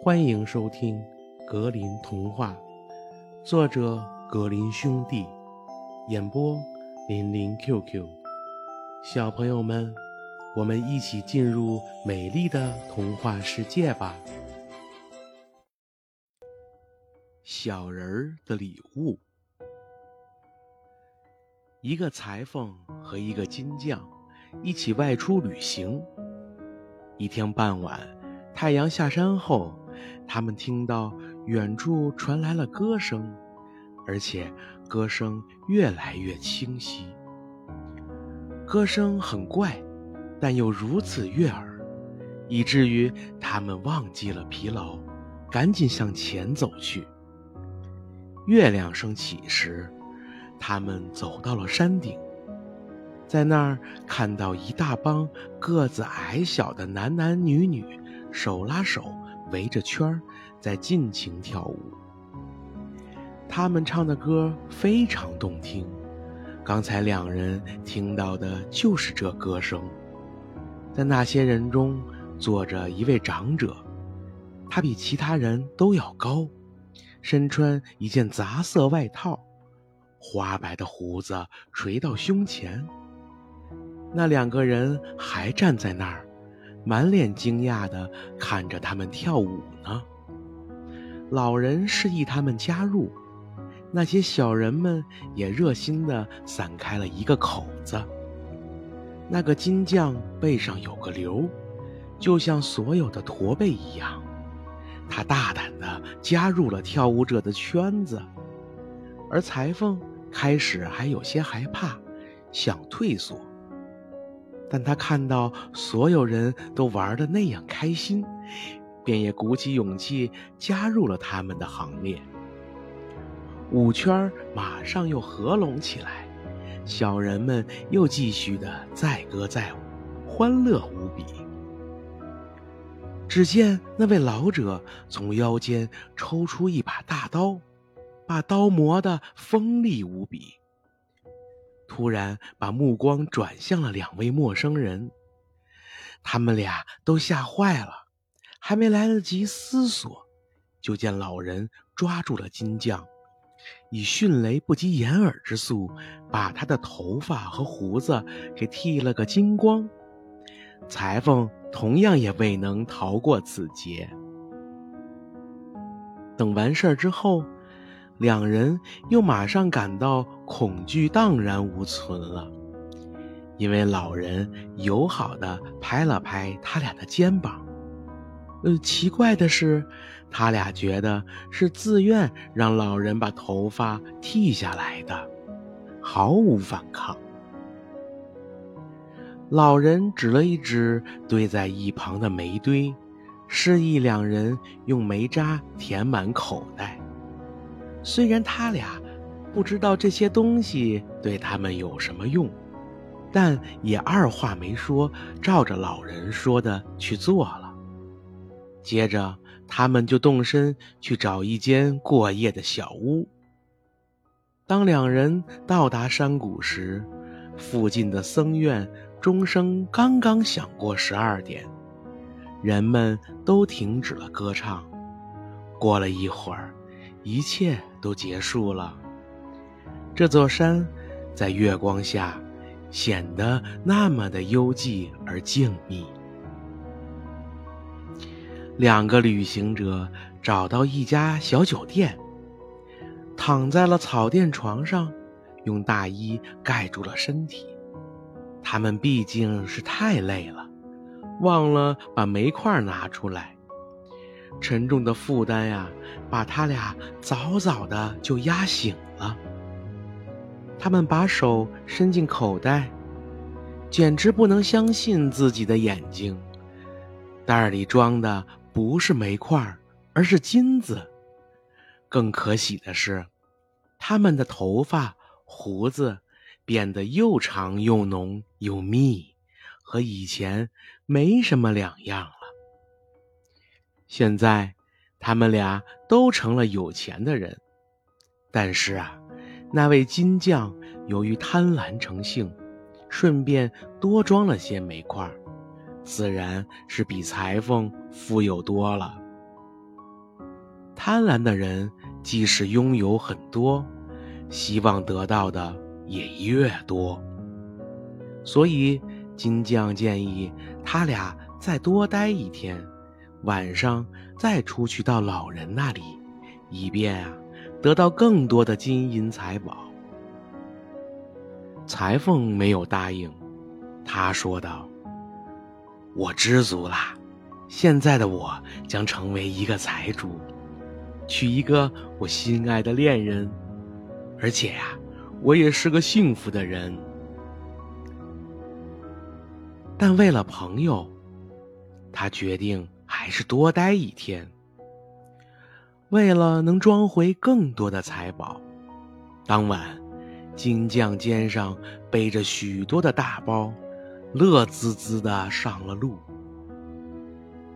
欢迎收听《格林童话》，作者格林兄弟，演播林林 QQ。小朋友们，我们一起进入美丽的童话世界吧！小人儿的礼物。一个裁缝和一个金匠一起外出旅行。一天傍晚，太阳下山后。他们听到远处传来了歌声，而且歌声越来越清晰。歌声很怪，但又如此悦耳，以至于他们忘记了疲劳，赶紧向前走去。月亮升起时，他们走到了山顶，在那儿看到一大帮个子矮小的男男女女手拉手。围着圈儿，在尽情跳舞。他们唱的歌非常动听，刚才两人听到的就是这歌声。在那些人中，坐着一位长者，他比其他人都要高，身穿一件杂色外套，花白的胡子垂到胸前。那两个人还站在那儿。满脸惊讶地看着他们跳舞呢。老人示意他们加入，那些小人们也热心地散开了一个口子。那个金匠背上有个瘤，就像所有的驼背一样。他大胆地加入了跳舞者的圈子，而裁缝开始还有些害怕，想退缩。但他看到所有人都玩的那样开心，便也鼓起勇气加入了他们的行列。舞圈马上又合拢起来，小人们又继续的载歌载舞，欢乐无比。只见那位老者从腰间抽出一把大刀，把刀磨得锋利无比。突然，把目光转向了两位陌生人，他们俩都吓坏了，还没来得及思索，就见老人抓住了金匠，以迅雷不及掩耳之速，把他的头发和胡子给剃了个精光。裁缝同样也未能逃过此劫。等完事儿之后。两人又马上感到恐惧荡然无存了，因为老人友好的拍了拍他俩的肩膀。呃，奇怪的是，他俩觉得是自愿让老人把头发剃下来的，毫无反抗。老人指了一指堆在一旁的煤堆，示意两人用煤渣填满口袋。虽然他俩不知道这些东西对他们有什么用，但也二话没说，照着老人说的去做了。接着，他们就动身去找一间过夜的小屋。当两人到达山谷时，附近的僧院钟声刚刚响过十二点，人们都停止了歌唱。过了一会儿。一切都结束了。这座山在月光下显得那么的幽寂而静谧。两个旅行者找到一家小酒店，躺在了草垫床上，用大衣盖住了身体。他们毕竟是太累了，忘了把煤块拿出来。沉重的负担呀，把他俩早早的就压醒了。他们把手伸进口袋，简直不能相信自己的眼睛。袋里装的不是煤块，而是金子。更可喜的是，他们的头发、胡子变得又长又浓又密，和以前没什么两样。现在，他们俩都成了有钱的人，但是啊，那位金匠由于贪婪成性，顺便多装了些煤块，自然是比裁缝富有多了。贪婪的人即使拥有很多，希望得到的也越多。所以金匠建议他俩再多待一天，晚上再出去到老人那里，以便啊得到更多的金银财宝。裁缝没有答应，他说道：“我知足啦，现在的我将成为一个财主，娶一个我心爱的恋人，而且呀，我也是个幸福的人。但为了朋友，他决定还是多待一天。为了能装回更多的财宝，当晚。”金匠肩上背着许多的大包，乐滋滋的上了路。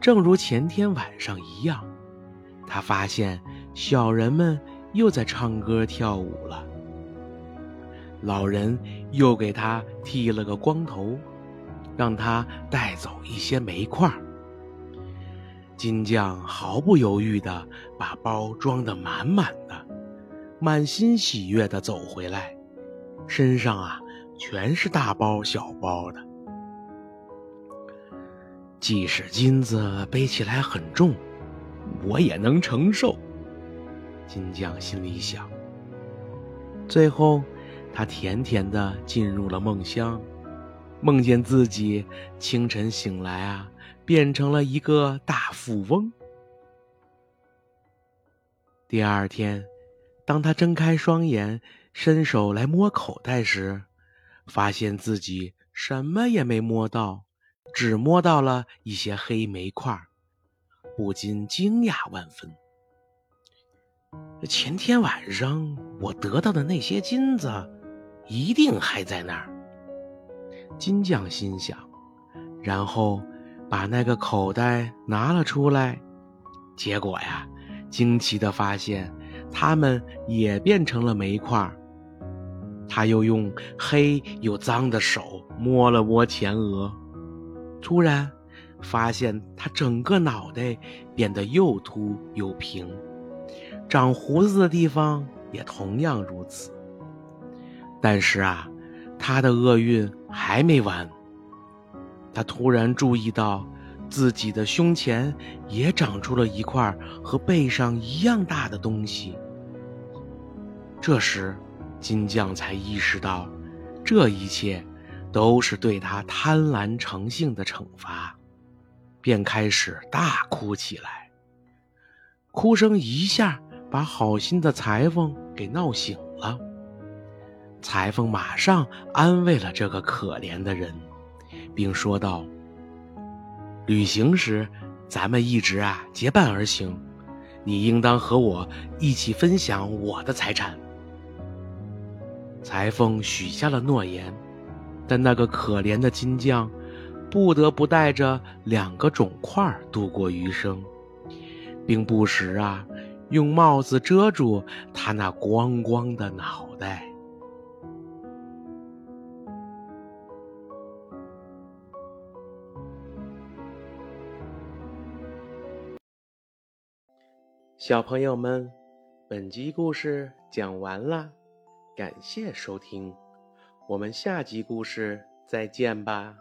正如前天晚上一样，他发现小人们又在唱歌跳舞了。老人又给他剃了个光头，让他带走一些煤块。金匠毫不犹豫的把包装得满满的，满心喜悦的走回来。身上啊，全是大包小包的。即使金子背起来很重，我也能承受。金匠心里想。最后，他甜甜的进入了梦乡，梦见自己清晨醒来啊，变成了一个大富翁。第二天，当他睁开双眼。伸手来摸口袋时，发现自己什么也没摸到，只摸到了一些黑煤块，不禁惊讶万分。前天晚上我得到的那些金子，一定还在那儿。金匠心想，然后把那个口袋拿了出来，结果呀，惊奇的发现，它们也变成了煤块。他又用黑又脏的手摸了摸前额，突然发现他整个脑袋变得又秃又平，长胡子的地方也同样如此。但是啊，他的厄运还没完。他突然注意到自己的胸前也长出了一块和背上一样大的东西。这时。金匠才意识到，这一切都是对他贪婪成性的惩罚，便开始大哭起来。哭声一下把好心的裁缝给闹醒了。裁缝马上安慰了这个可怜的人，并说道：“旅行时，咱们一直啊结伴而行，你应当和我一起分享我的财产。”裁缝许下了诺言，但那个可怜的金匠不得不带着两个肿块度过余生，并不时啊用帽子遮住他那光光的脑袋。小朋友们，本集故事讲完啦。感谢收听，我们下集故事再见吧。